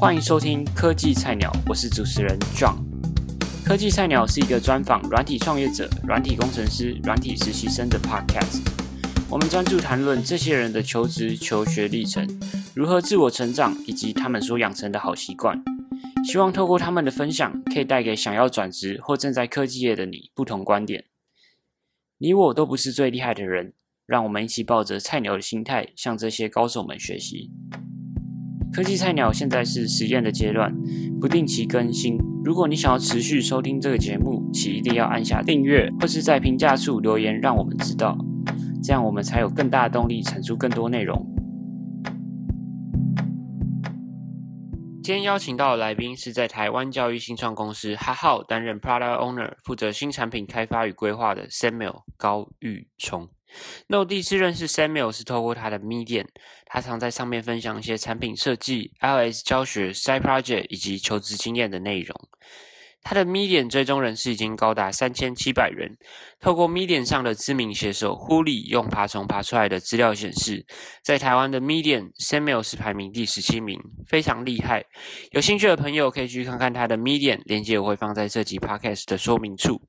欢迎收听科技菜鸟，我是主持人 John。科技菜鸟是一个专访软体创业者、软体工程师、软体实习生的 Podcast。我们专注谈论这些人的求职、求学历程，如何自我成长，以及他们所养成的好习惯。希望透过他们的分享，可以带给想要转职或正在科技业的你不同观点。你我都不是最厉害的人，让我们一起抱着菜鸟的心态，向这些高手们学习。科技菜鸟现在是实验的阶段，不定期更新。如果你想要持续收听这个节目，请一定要按下订阅，或是在评价处留言，让我们知道，这样我们才有更大的动力产出更多内容。今天邀请到的来宾是在台湾教育新创公司哈号担任 Product Owner，负责新产品开发与规划的 Samuel 高玉聪。那我第一次认识 Samuel 是透过他的 Medium，他常在上面分享一些产品设计、iOS 教学、Side Project 以及求职经验的内容。他的 Medium 追踪人士已经高达三千七百人。透过 Medium 上的知名写手 Huli 用爬虫爬出来的资料显示，在台湾的 Medium Samuel 是排名第十七名，非常厉害。有兴趣的朋友可以去看看他的 Medium，链接我会放在这集 Podcast 的说明处。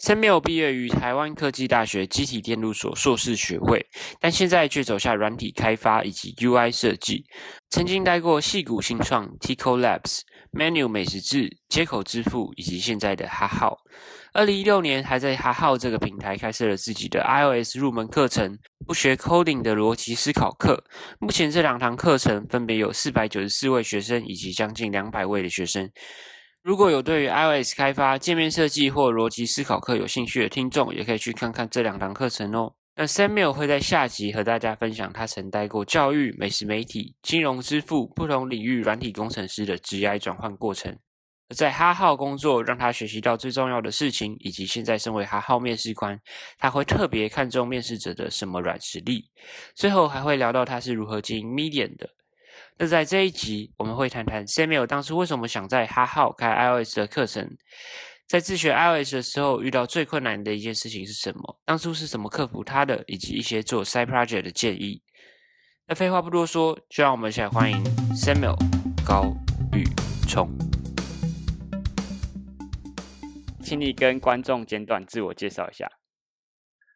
Samuel 毕业于台湾科技大学机体电路所硕士学位，但现在却走下软体开发以及 UI 设计。曾经待过戏谷新创 Tico Labs、Menu 美食志、接口支付，以及现在的哈号。二零一六年，还在哈号这个平台开设了自己的 iOS 入门课程——不学 coding 的逻辑思考课。目前这两堂课程分别有四百九十四位学生，以及将近两百位的学生。如果有对于 iOS 开发、界面设计或逻辑思考课有兴趣的听众，也可以去看看这两堂课程哦。那 Samuel 会在下集和大家分享他曾待过教育、美食媒体、金融支付不同领域软体工程师的职业转换过程。在哈号工作，让他学习到最重要的事情，以及现在身为哈号面试官，他会特别看重面试者的什么软实力。最后还会聊到他是如何经营 Medium 的。那在这一集，我们会谈谈 Samuel 当初为什么想在哈号开 iOS 的课程，在自学 iOS 的时候遇到最困难的一件事情是什么？当初是怎么克服它的，以及一些做 Side Project 的建议。那废话不多说，就让我们一起来欢迎 Samuel 高宇聪，请你跟观众简短自我介绍一下。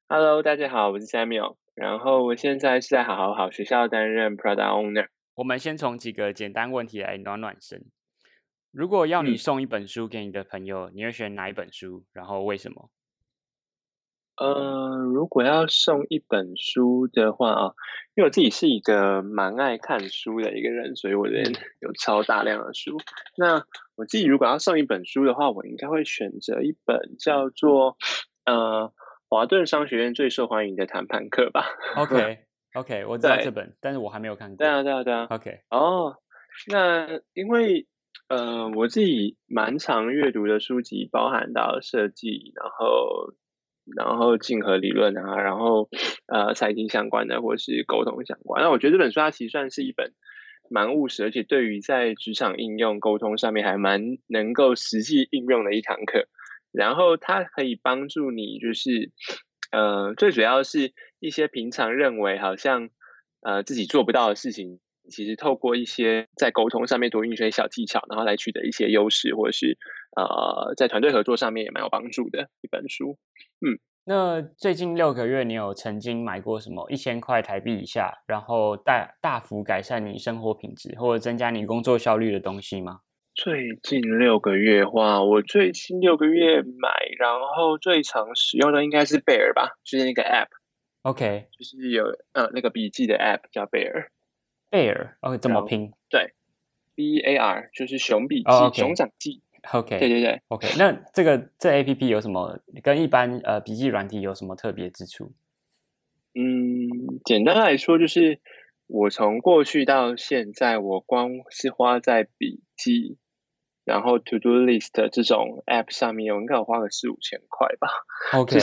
Hello，大家好，我是 Samuel，然后我现在是在好好好学校担任 Product Owner。我们先从几个简单问题来暖暖身。如果要你送一本书给你的朋友，你会选哪一本书？然后为什么？呃，如果要送一本书的话啊，因为我自己是一个蛮爱看书的一个人，所以我这边 有超大量的书。那我自己如果要送一本书的话，我应该会选择一本叫做呃华顿商学院最受欢迎的谈判课吧。OK。OK，我知道这本，但是我还没有看过。对啊，对啊，对啊。OK，哦，那因为呃，我自己蛮常阅读的书籍，包含到设计，然后然后竞合理论啊，然后呃财经相关的，或是沟通相关。那我觉得这本书它其实算是一本蛮务实，而且对于在职场应用沟通上面还蛮能够实际应用的一堂课。然后它可以帮助你，就是呃，最主要是。一些平常认为好像呃自己做不到的事情，其实透过一些在沟通上面多运些小技巧，然后来取得一些优势，或者是呃在团队合作上面也蛮有帮助的一本书。嗯，那最近六个月你有曾经买过什么一千块台币以下，然后大大幅改善你生活品质或者增加你工作效率的东西吗？最近六个月话，我最近六个月买，然后最常使用的应该是贝尔吧，就是那个 App。OK，就是有呃那个笔记的 App 叫贝尔，贝尔 OK 怎么拼？对，B A R 就是熊笔记，熊掌记。OK，对对对，OK。那这个这 APP 有什么跟一般呃笔记软体有什么特别之处？嗯，简单来说就是我从过去到现在，我光是花在笔记，然后 To Do List 这种 App 上面，我应该有花个四五千块吧。OK。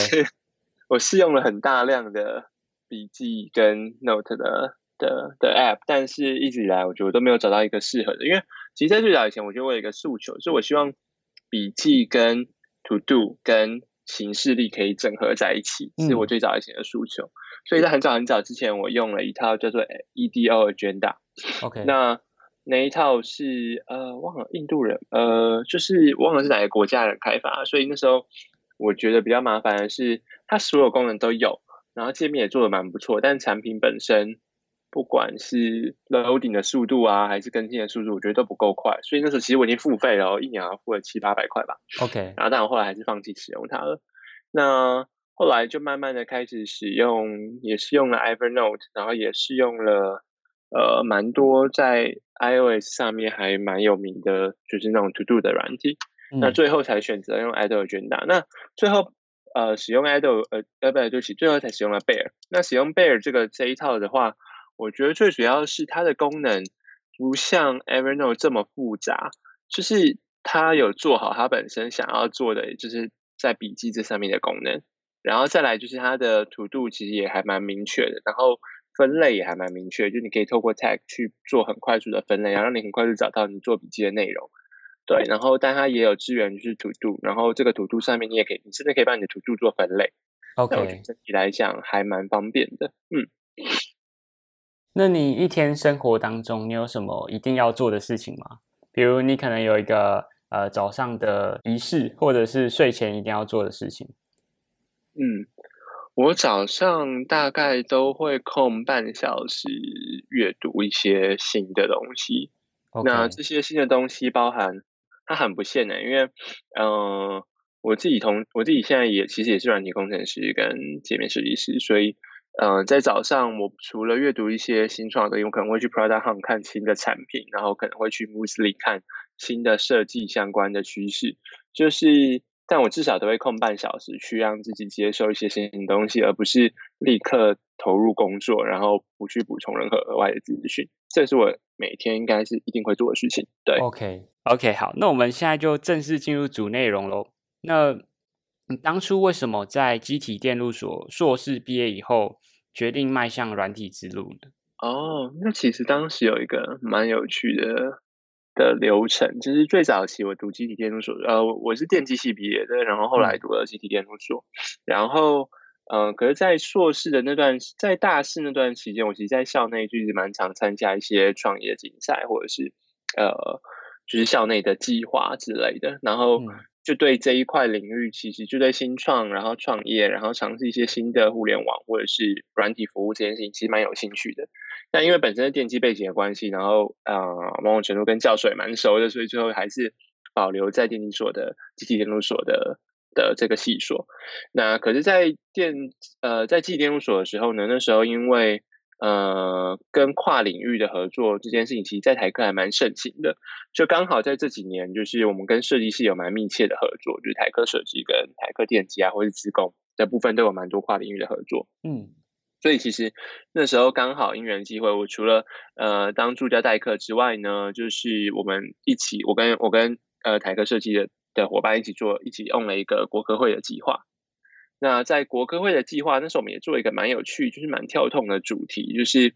我试用了很大量的笔记跟 Note 的的的 App，但是一直以来我觉得我都没有找到一个适合的。因为其实在最早以前，我就我有一个诉求，就是我希望笔记跟 To Do 跟形式力可以整合在一起，是我最早以前的诉求。所以在很早很早之前，我用了一套叫做 EDO Agenda。OK，那那一套是呃忘了印度人，呃就是忘了是哪个国家人开发，所以那时候我觉得比较麻烦的是，它所有功能都有，然后界面也做的蛮不错，但产品本身不管是 loading 的速度啊，还是更新的速度，我觉得都不够快，所以那时候其实我已经付费了，一年要付了七八百块吧。OK，然后但我后来还是放弃使用它了。那后来就慢慢的开始使用，也是用了 Evernote，然后也是用了呃蛮多在 iOS 上面还蛮有名的，就是那种 To Do 的软体。那最后才选择用 Idle Agenda。那最后呃使用 Idle 呃呃不对不起，最后才使用了 Bear。那使用 Bear 这个这一套的话，我觉得最主要是它的功能不像 Evernote 这么复杂，就是它有做好它本身想要做的，就是在笔记这上面的功能。然后再来就是它的图度其实也还蛮明确的，然后分类也还蛮明确，就你可以透过 tag 去做很快速的分类，然后让你很快速找到你做笔记的内容。对，然后但它也有支援就是图度，然后这个图度上面你也可以，你甚至可以帮你的图度做分类。OK，整体来讲还蛮方便的。嗯，那你一天生活当中你有什么一定要做的事情吗？比如你可能有一个呃早上的仪式，或者是睡前一定要做的事情。嗯，我早上大概都会空半小时阅读一些新的东西。那这些新的东西包含，它很不限的，因为，嗯，我自己同我自己现在也其实也是软体工程师跟界面设计师，所以，嗯，在早上我除了阅读一些新创的，我可能会去 Product Hunt 看新的产品，然后可能会去 Musli 看新的设计相关的趋势，就是。但我至少都会空半小时去让自己接受一些新的东西，而不是立刻投入工作，然后不去补充任何额外的资讯。这是我每天应该是一定会做的事情。对，OK，OK，好，那我们现在就正式进入主内容喽。那你当初为什么在机体电路所硕士毕业以后，决定迈向软体之路呢？哦，那其实当时有一个蛮有趣的。的流程就是最早期我读机体电路所，呃，我是电机系毕业的，然后后来读了机体电路所，然后，嗯，可是，在硕士的那段，在大四那段期间，我其实，在校内就一直蛮常参加一些创业竞赛，或者是，呃，就是校内的计划之类的，然后。就对这一块领域，其实就对新创，然后创业，然后尝试一些新的互联网或者是软体服务这件事情，其实蛮有兴趣的。但因为本身的电机背景的关系，然后呃，某种程度跟教授也蛮熟的，所以最后还是保留在电机所的机器电路所的的这个系所。那可是，在电呃在机器电路所的时候呢，那时候因为呃，跟跨领域的合作这件事情，其实，在台科还蛮盛行的。就刚好在这几年，就是我们跟设计师有蛮密切的合作，就是台科设计跟台科电机啊，或是资工的部分，都有蛮多跨领域的合作。嗯，所以其实那时候刚好因缘机会，我除了呃当助教代课之外呢，就是我们一起，我跟我跟呃台科设计的的伙伴一起做，一起用了一个国科会的计划。那在国科会的计划，那时候我们也做一个蛮有趣，就是蛮跳痛的主题，就是，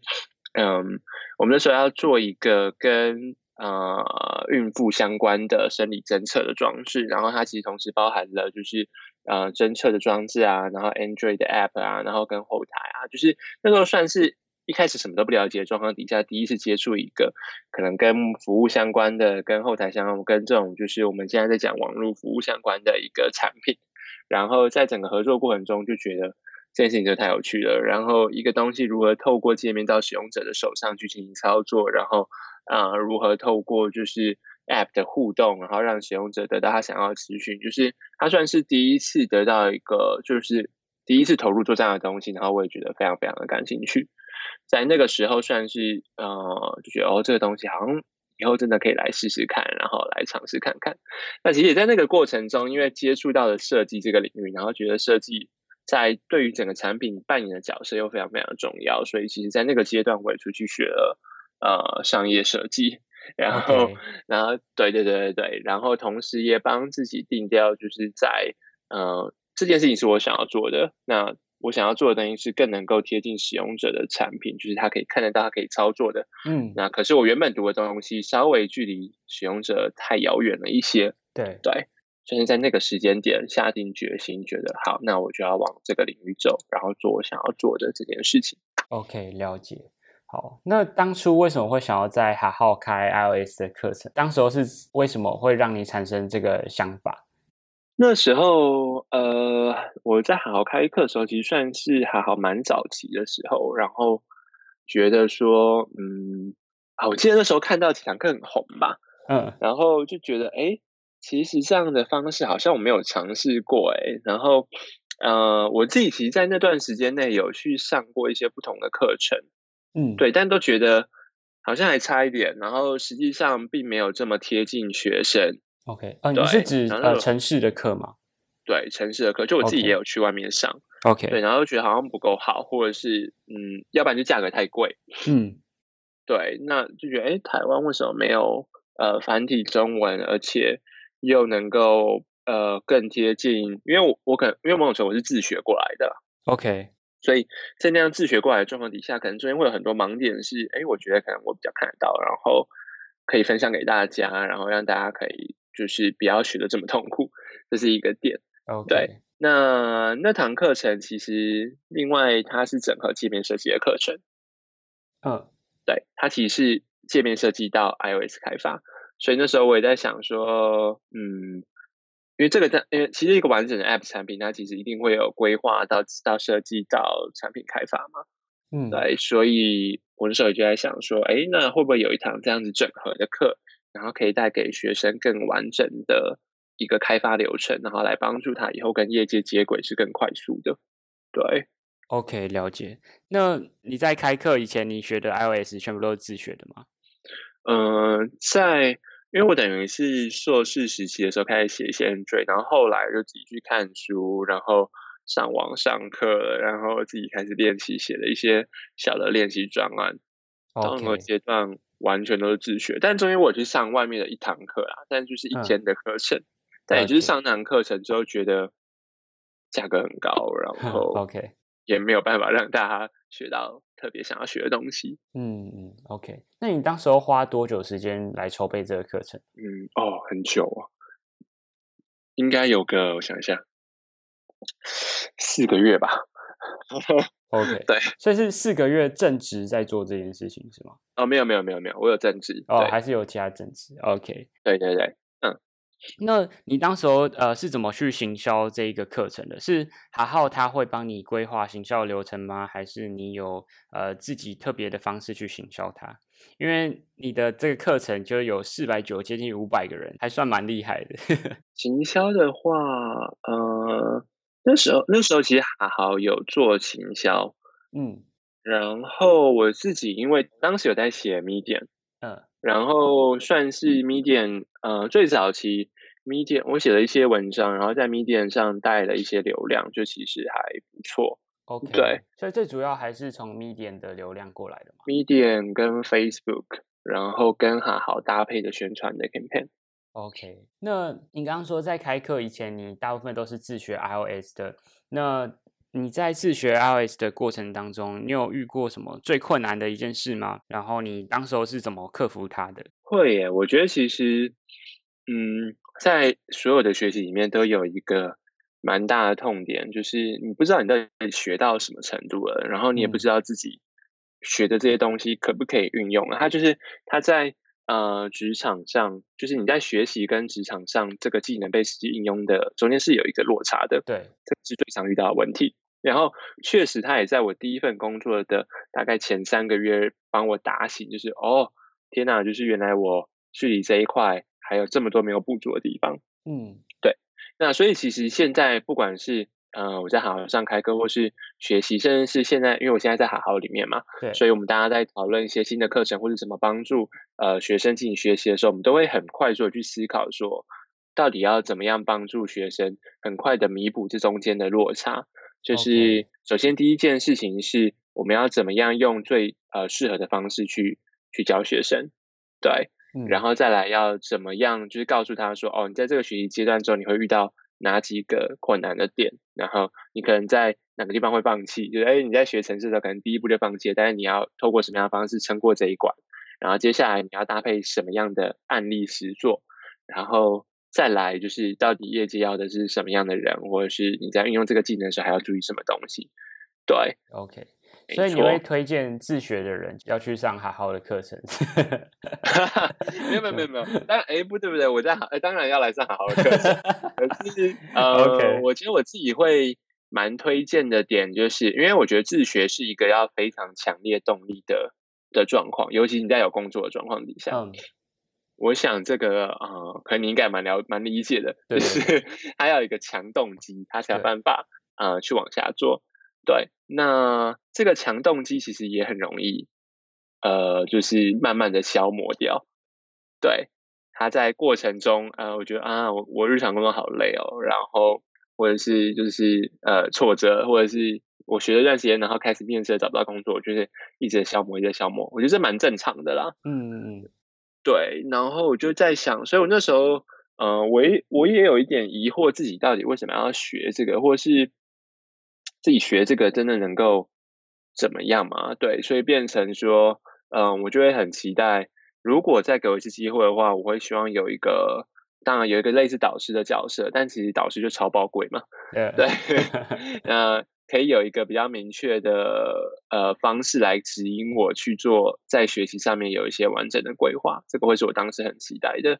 嗯，我们那时候要做一个跟呃孕妇相关的生理侦测的装置，然后它其实同时包含了就是呃侦测的装置啊，然后 Android 的 App 啊，然后跟后台啊，就是那时候算是一开始什么都不了解的状况底下，第一次接触一个可能跟服务相关的、跟后台相关、跟这种就是我们现在在讲网络服务相关的一个产品。然后在整个合作过程中，就觉得这件事情就太有趣了。然后一个东西如何透过界面到使用者的手上去进行操作，然后啊，如何透过就是 App 的互动，然后让使用者得到他想要的资讯，就是他算是第一次得到一个，就是第一次投入做这样的东西。然后我也觉得非常非常的感兴趣。在那个时候，算是呃，就觉得哦，这个东西好像。以后真的可以来试试看，然后来尝试看看。那其实也在那个过程中，因为接触到了设计这个领域，然后觉得设计在对于整个产品扮演的角色又非常非常的重要，所以其实，在那个阶段我也出去学了呃商业设计，然后然后对对对对对，然后同时也帮自己定掉，就是在呃这件事情是我想要做的那。我想要做的东西是更能够贴近使用者的产品，就是他可以看得到、他可以操作的。嗯，那可是我原本读的东西稍微距离使用者太遥远了一些。对对，所以在那个时间点下定决心，觉得好，那我就要往这个领域走，然后做我想要做的这件事情。OK，了解。好，那当初为什么会想要在哈号开 iOS 的课程？当时候是为什么会让你产生这个想法？那时候，呃，我在好好开课的时候，其实算是还好蛮早期的时候，然后觉得说，嗯，啊，我记得那时候看到几堂课很红吧，嗯，然后就觉得，哎，其实这样的方式好像我没有尝试过，哎，然后，呃，我自己其实，在那段时间内有去上过一些不同的课程，嗯，对，但都觉得好像还差一点，然后实际上并没有这么贴近学生。OK，呃，你是指呃城市的课吗？对，城市的课，就我自己也有去外面上。OK，对，然后觉得好像不够好，或者是嗯，要不然就价格太贵。嗯，对，那就觉得哎，台湾为什么没有呃繁体中文，而且又能够呃更贴近？因为我我可能因为某种程度我是自学过来的。OK，所以在那样自学过来的状况底下，可能中间会有很多盲点，是哎，我觉得可能我比较看得到，然后可以分享给大家，然后让大家可以。就是不要学的这么痛苦，这是一个点。对，那那堂课程其实另外它是整合界面设计的课程。嗯，对，它其实是界面设计到 iOS 开发，所以那时候我也在想说，嗯，因为这个在，因为其实一个完整的 App 产品，它其实一定会有规划到到设计到产品开发嘛。嗯，对，所以我那时候就在想说，哎，那会不会有一堂这样子整合的课？然后可以带给学生更完整的一个开发流程，然后来帮助他以后跟业界接轨是更快速的。对，OK，了解。那你在开课以前，你学的 iOS 全部都是自学的吗？嗯，在因为我等于是硕士时期的时候开始写一些 Android，然后后来就自己去看书，然后上网上课，然后自己开始练习写了一些小的练习专案。任何阶段。完全都是自学，但中间我去上外面的一堂课啦，但就是一天的课程，但也就是上那堂课程之后觉得价格很高，然 后 OK 也没有办法让大家学到特别想要学的东西。嗯嗯，OK，那你当时候花多久时间来筹备这个课程？嗯，哦，很久啊，应该有个我想一下，四个月吧。OK，对，所以是四个月正职在做这件事情是吗？哦，没有没有没有没有，我有正职哦，还是有其他正职。OK，对对对，嗯，那你当时候呃是怎么去行销这一个课程的？是海浩他会帮你规划行销流程吗？还是你有呃自己特别的方式去行销它？因为你的这个课程就有四百九，接近五百个人，还算蛮厉害的。行销的话，呃。那时候，那时候其实还好有做行销，嗯，然后我自己因为当时有在写 Medium，嗯，然后算是 Medium，呃，最早期 Medium 我写了一些文章，然后在 Medium 上带了一些流量，就其实还不错。OK，对，所以最主要还是从 Medium 的流量过来的嘛，Medium 跟 Facebook，然后跟还好搭配的宣传的 campaign。OK，那你刚刚说在开课以前，你大部分都是自学 iOS 的。那你在自学 iOS 的过程当中，你有遇过什么最困难的一件事吗？然后你当时候是怎么克服它的？会耶，我觉得其实，嗯，在所有的学习里面都有一个蛮大的痛点，就是你不知道你到底学到什么程度了，然后你也不知道自己学的这些东西可不可以运用。它就是它在。呃，职场上就是你在学习跟职场上这个技能被实际应用的中间是有一个落差的，对，这是最常遇到的问题。然后确实，他也在我第一份工作的大概前三个月帮我打醒，就是哦，天哪，就是原来我距离这一块还有这么多没有补足的地方。嗯，对。那所以其实现在不管是呃，我在好好上开课，或是学习，甚至是现在，因为我现在在好好里面嘛，对，所以我们大家在讨论一些新的课程或者怎么帮助呃学生进行学习的时候，我们都会很快速的去思考说，到底要怎么样帮助学生很快的弥补这中间的落差。就是首先第一件事情是，我们要怎么样用最呃适合的方式去去教学生，对，然后再来要怎么样，就是告诉他说，哦，你在这个学习阶段中你会遇到。哪几个困难的点，然后你可能在哪个地方会放弃？就是哎，你在学程式的时候，可能第一步就放弃，但是你要透过什么样的方式撑过这一关？然后接下来你要搭配什么样的案例实做？然后再来就是到底业界要的是什么样的人，或者是你在运用这个技能的时候还要注意什么东西？对，OK。所以你会推荐自学的人要去上好好的课程？没有没有没有没有，当然哎不对不对，我在好当然要来上好好的课程。可是呃，我觉得我自己会蛮推荐的点，就是因为我觉得自学是一个要非常强烈动力的的状况，尤其你在有工作的状况底下。我想这个啊，可能你应该蛮了蛮理解的，就是 他要一个强动机，他才有办法啊去往下做。对，那这个强动机其实也很容易，呃，就是慢慢的消磨掉。对，他在过程中，呃，我觉得啊，我我日常工作好累哦，然后或者是就是呃挫折，或者是我学了一段时间，然后开始面试找不到工作，就是一直消磨，一直消磨，我觉得这蛮正常的啦。嗯嗯嗯。对，然后我就在想，所以我那时候，呃，我也我也有一点疑惑，自己到底为什么要学这个，或是自己学这个真的能够怎么样嘛？对，所以变成说，嗯，我就会很期待，如果再给我一次机会的话，我会希望有一个，当然有一个类似导师的角色，但其实导师就超宝贵嘛。对，呃。可以有一个比较明确的呃方式来指引我去做，在学习上面有一些完整的规划，这个会是我当时很期待的。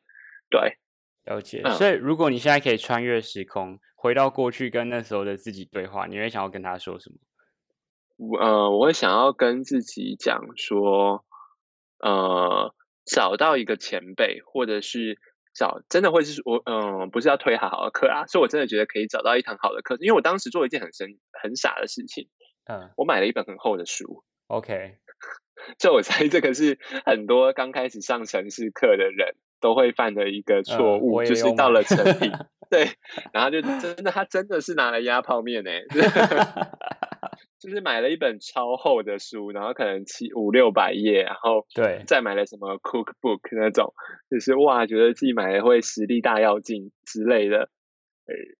对，了解。所以如果你现在可以穿越时空，回到过去跟那时候的自己对话，你会想要跟他说什么？我呃，我会想要跟自己讲说，呃，找到一个前辈，或者是。找真的会是我嗯，不是要推好好的课啊，所以我真的觉得可以找到一堂好的课，因为我当时做了一件很神很傻的事情，嗯，我买了一本很厚的书，OK，就我猜这个是很多刚开始上城市课的人都会犯的一个错误，就是到了成品，对，然后就真的他真的是拿来压泡面呢。就是买了一本超厚的书，然后可能七五六百页，然后对，再买了什么 cookbook 那种，就是哇，觉得自己买了会实力大要进之类的。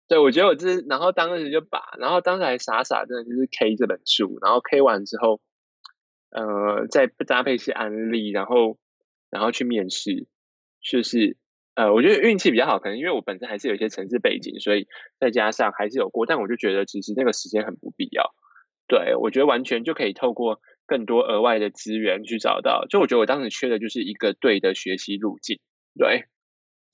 对，我觉得我这，然后当时就把，然后当时还傻傻的，就是 K 这本书，然后 K 完之后，呃，再搭配一些案例，然后然后去面试，就是呃，我觉得运气比较好，可能因为我本身还是有一些城市背景，所以再加上还是有过，但我就觉得其实那个时间很不必要。对，我觉得完全就可以透过更多额外的资源去找到。就我觉得我当时缺的就是一个对的学习路径。对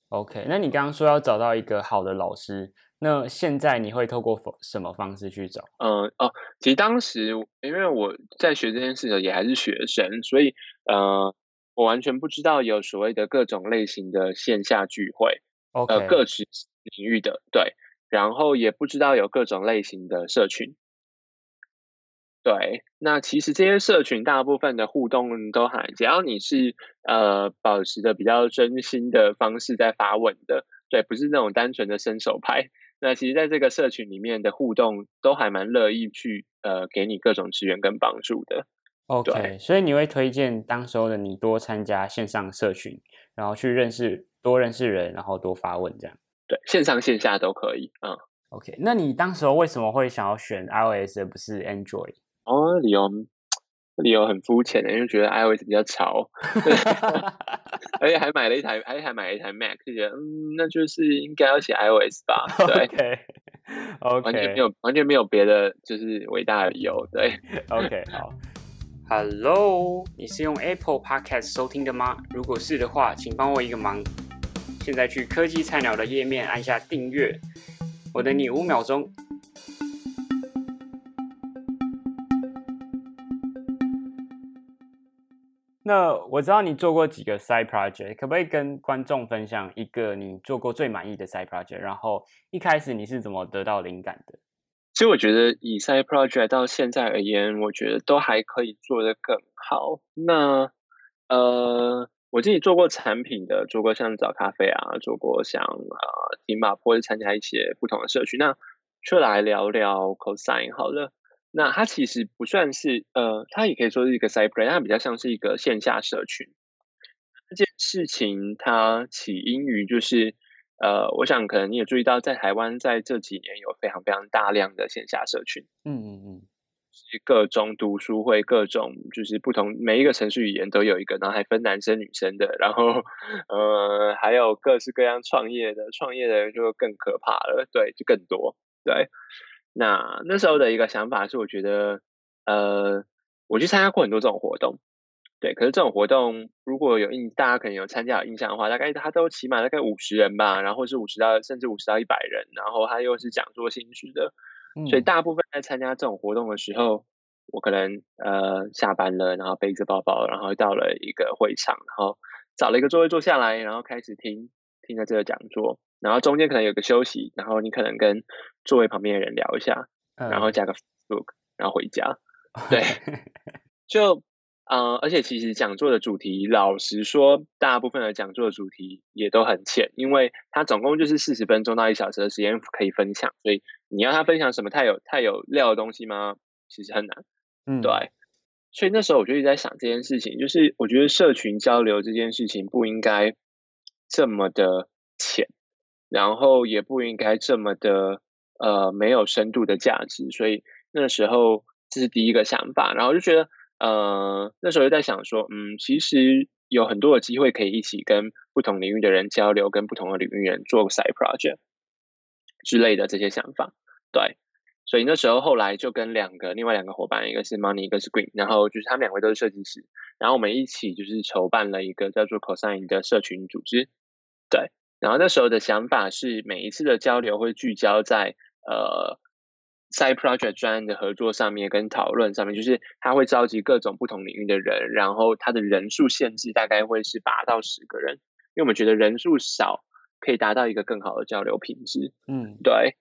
，OK，那你刚刚说要找到一个好的老师，那现在你会透过什么方式去找？嗯哦，其实当时因为我在学这件事的也还是学生，所以呃，我完全不知道有所谓的各种类型的线下聚会，呃，各职领域的对，然后也不知道有各种类型的社群。对，那其实这些社群大部分的互动都还，只要你是呃保持的比较真心的方式在发问的，对，不是那种单纯的伸手牌。那其实在这个社群里面的互动都还蛮乐意去呃给你各种资源跟帮助的。OK，所以你会推荐当时候的你多参加线上社群，然后去认识多认识人，然后多发问这样。对，线上线下都可以。嗯，OK，那你当时候为什么会想要选 iOS 而不是 Android？哦，理由理由很肤浅的，因为觉得 iOS 比较潮，而且还买了一台，还还买了一台 Mac，就觉得嗯，那就是应该要写 iOS 吧？对，OK，完全没有完全没有别的，就是伟大的理由。对，OK，好，Hello，你是用 Apple Podcast 收听的吗？如果是的话，请帮我一个忙，现在去科技菜鸟的页面按下订阅，我等你五秒钟。那我知道你做过几个 side project，可不可以跟观众分享一个你做过最满意的 side project？然后一开始你是怎么得到灵感的？其实我觉得以 side project 到现在而言，我觉得都还可以做得更好。那呃，我自己做过产品的，做过像早咖啡啊，做过像呃提马或者参加一些不同的社区。那就来聊聊 cosine 好了。那它其实不算是，呃，它也可以说是一个 side project，它比较像是一个线下社群。这件事情它起因于就是，呃，我想可能你也注意到，在台湾在这几年有非常非常大量的线下社群，嗯嗯嗯，是各种读书会，各种就是不同每一个程序语言都有一个，然后还分男生女生的，然后呃，还有各式各样创业的，创业的人就更可怕了，对，就更多，对。那那时候的一个想法是，我觉得，呃，我去参加过很多这种活动，对，可是这种活动如果有印，大家可能有参加有印象的话，大概它都起码大概五十人吧，然后是五十到甚至五十到一百人，然后他又是讲座性质的，所以大部分在参加这种活动的时候，我可能呃下班了，然后背着包包，然后到了一个会场，然后找了一个座位坐下来，然后开始听听着这个讲座，然后中间可能有个休息，然后你可能跟座位旁边的人聊一下，然后加个 Facebook，然后回家。对，就呃，而且其实讲座的主题，老实说，大部分的讲座的主题也都很浅，因为它总共就是四十分钟到一小时的时间可以分享，所以你要他分享什么太有太有料的东西吗？其实很难。嗯，对。所以那时候我就一直在想这件事情，就是我觉得社群交流这件事情不应该这么的浅，然后也不应该这么的呃没有深度的价值，所以那时候。这是第一个想法，然后就觉得，呃，那时候就在想说，嗯，其实有很多的机会可以一起跟不同领域的人交流，跟不同的领域人做 side project 之类的这些想法，对，所以那时候后来就跟两个另外两个伙伴，一个是 Money，一个是 Green，然后就是他们两位都是设计师，然后我们一起就是筹办了一个叫做 Cosine 的社群组织，对，然后那时候的想法是每一次的交流会聚焦在呃。Side project 专案的合作上面跟讨论上面，就是他会召集各种不同领域的人，然后他的人数限制大概会是八到十个人，因为我们觉得人数少可以达到一个更好的交流品质。嗯，对，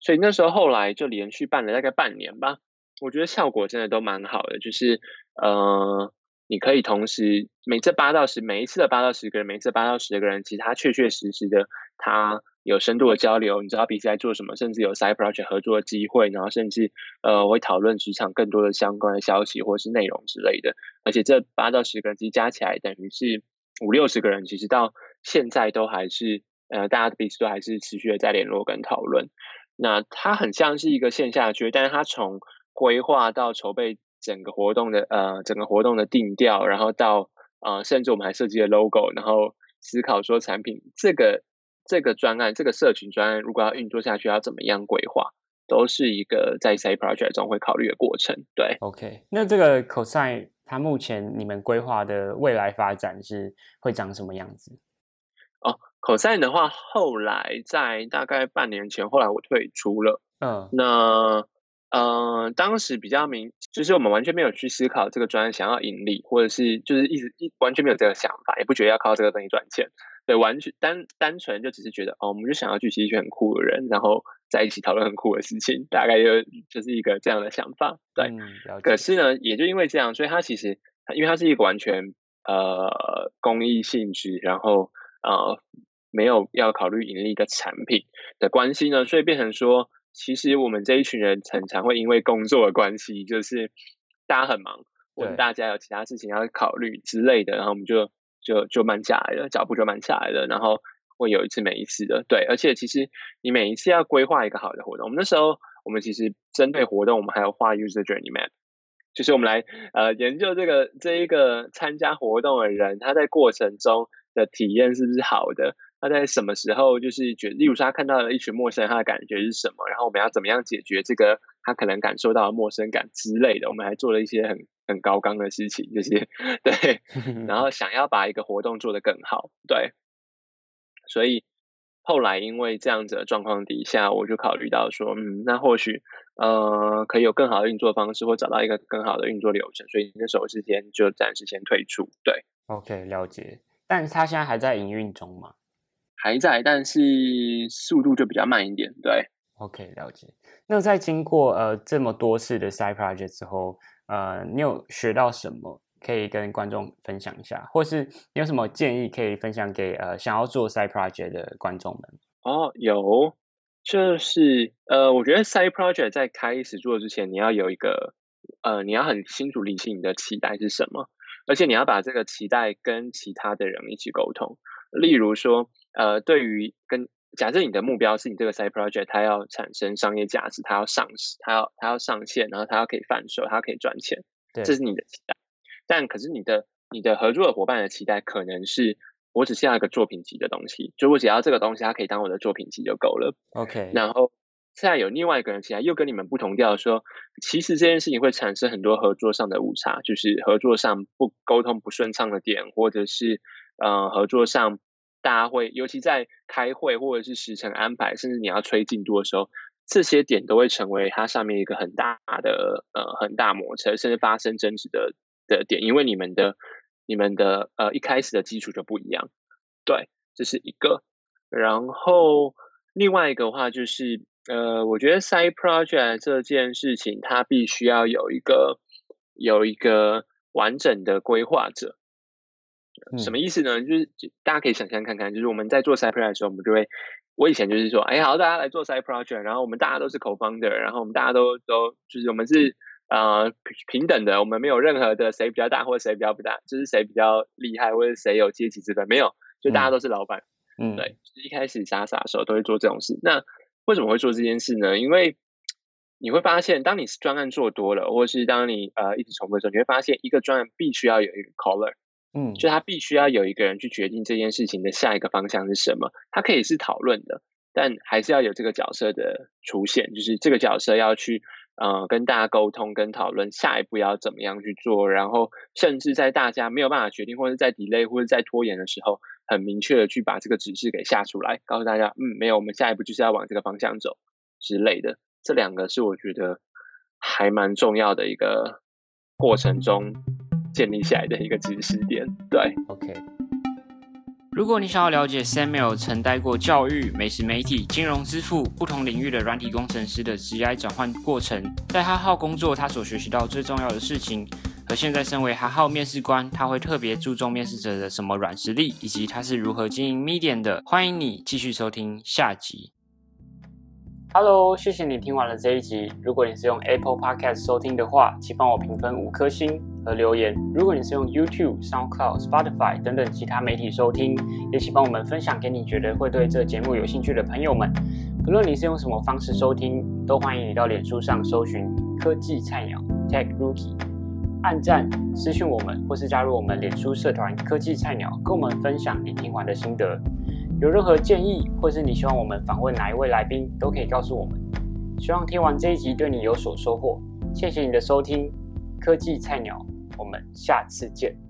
所以那时候后来就连续办了大概半年吧，我觉得效果真的都蛮好的，就是呃，你可以同时每次八到十，每一次的八到十个人，每次八到十个人，其实他确确实实的他。有深度的交流，你知道彼此在做什么，甚至有 side project 合作的机会，然后甚至呃会讨论职场更多的相关的消息或是内容之类的。而且这八到十个人其实加起来等于是五六十个人，其实到现在都还是呃大家彼此都还是持续的在联络跟讨论。那它很像是一个线下区，但是它从规划到筹备整个活动的呃整个活动的定调，然后到呃甚至我们还设计了 logo，然后思考说产品这个。这个专案，这个社群专案，如果要运作下去，要怎么样规划，都是一个在 Side Project 中会考虑的过程。对，OK，那这个 Cosine 它目前你们规划的未来发展是会长什么样子？哦，Cosine 的话，后来在大概半年前，后来我退出了。嗯，那呃，当时比较明，就是我们完全没有去思考这个专案想要盈利，或者是就是一直一完全没有这个想法，也不觉得要靠这个东西赚钱。对，完全单单纯就只是觉得哦，我们就想要聚集一群很酷的人，然后在一起讨论很酷的事情，大概就就是一个这样的想法。对，可是呢，也就因为这样，所以它其实因为它是一个完全呃公益性质，然后呃没有要考虑盈利的产品的关系呢，所以变成说，其实我们这一群人常常会因为工作的关系，就是大家很忙，或者大家有其他事情要考虑之类的，然后我们就。就就慢下来了，脚步就慢下来了，然后会有一次每一次的对，而且其实你每一次要规划一个好的活动，我们那时候我们其实针对活动，我们还有画 user journey map，就是我们来呃研究这个这一个参加活动的人他在过程中的体验是不是好的，他在什么时候就是觉，例如说他看到了一群陌生人，他的感觉是什么，然后我们要怎么样解决这个他可能感受到的陌生感之类的，我们还做了一些很。很高纲的事情，就是 对，然后想要把一个活动做得更好，对，所以后来因为这样子的状况底下，我就考虑到说，嗯，那或许呃可以有更好的运作方式，或找到一个更好的运作流程，所以那时候之间就暂时先退出，对，OK，了解。但是他现在还在营运中吗？还在，但是速度就比较慢一点，对，OK，了解。那在经过呃这么多次的 side project 之后。呃，你有学到什么可以跟观众分享一下，或是你有什么建议可以分享给呃想要做 side project 的观众们？哦，有，就是呃，我觉得 side project 在开始做之前，你要有一个呃，你要很清楚理清你的期待是什么，而且你要把这个期待跟其他的人一起沟通。例如说，呃，对于跟假设你的目标是你这个 side project 它要产生商业价值，它要上市，它要它要上线，然后它要可以贩售，它可以赚钱，这是你的期待。但可是你的你的合作的伙伴的期待可能是，我只是要一个作品集的东西，就我只要这个东西，它可以当我的作品集就够了。OK，然后现在有另外一个人起来又跟你们不同调，说其实这件事情会产生很多合作上的误差，就是合作上不沟通不顺畅的点，或者是呃合作上大家会，尤其在开会或者是时程安排，甚至你要催进度的时候，这些点都会成为它上面一个很大的呃很大摩擦，甚至发生争执的的点，因为你们的你们的呃一开始的基础就不一样，对，这是一个，然后另外一个话就是。呃，我觉得 side project 这件事情，它必须要有一个有一个完整的规划者。什么意思呢？就是大家可以想象看看，就是我们在做 side project 的时候，我们就会，我以前就是说，哎，好，大家来做 side project，然后我们大家都是 co-founder，然后我们大家都都就是我们是呃平等的，我们没有任何的谁比较大或者谁比较不大，就是谁比较厉害或者谁有阶级之分，没有，就大家都是老板。嗯，对，一开始傻傻的时候都会做这种事。那为什么会做这件事呢？因为你会发现，当你专案做多了，或是当你呃一直重复的时候，你会发现一个专案必须要有一个 caller，嗯，就他必须要有一个人去决定这件事情的下一个方向是什么。它可以是讨论的，但还是要有这个角色的出现，就是这个角色要去呃跟大家沟通、跟讨论下一步要怎么样去做，然后甚至在大家没有办法决定，或者在 delay 或者在拖延的时候。很明确的去把这个指示给下出来，告诉大家，嗯，没有，我们下一步就是要往这个方向走之类的。这两个是我觉得还蛮重要的一个过程中建立起来的一个知识点。对，OK。如果你想要了解 Samuel 曾待过教育、美食媒体、金融支付不同领域的软体工程师的职业转换过程，在哈号工作他所学习到最重要的事情。和现在身为哈号面试官，他会特别注重面试者的什么软实力，以及他是如何经营 Medium 的。欢迎你继续收听下集。Hello，谢谢你听完了这一集。如果你是用 Apple Podcast 收听的话，请帮我评分五颗星和留言。如果你是用 YouTube、SoundCloud、Spotify 等等其他媒体收听，也请帮我们分享给你觉得会对这节目有兴趣的朋友们。不论你是用什么方式收听，都欢迎你到脸书上搜寻科技菜鸟 Tech Rookie。按赞、私讯我们，或是加入我们脸书社团“科技菜鸟”，跟我们分享你听完的心得。有任何建议，或是你希望我们访问哪一位来宾，都可以告诉我们。希望听完这一集对你有所收获。谢谢你的收听，“科技菜鸟”，我们下次见。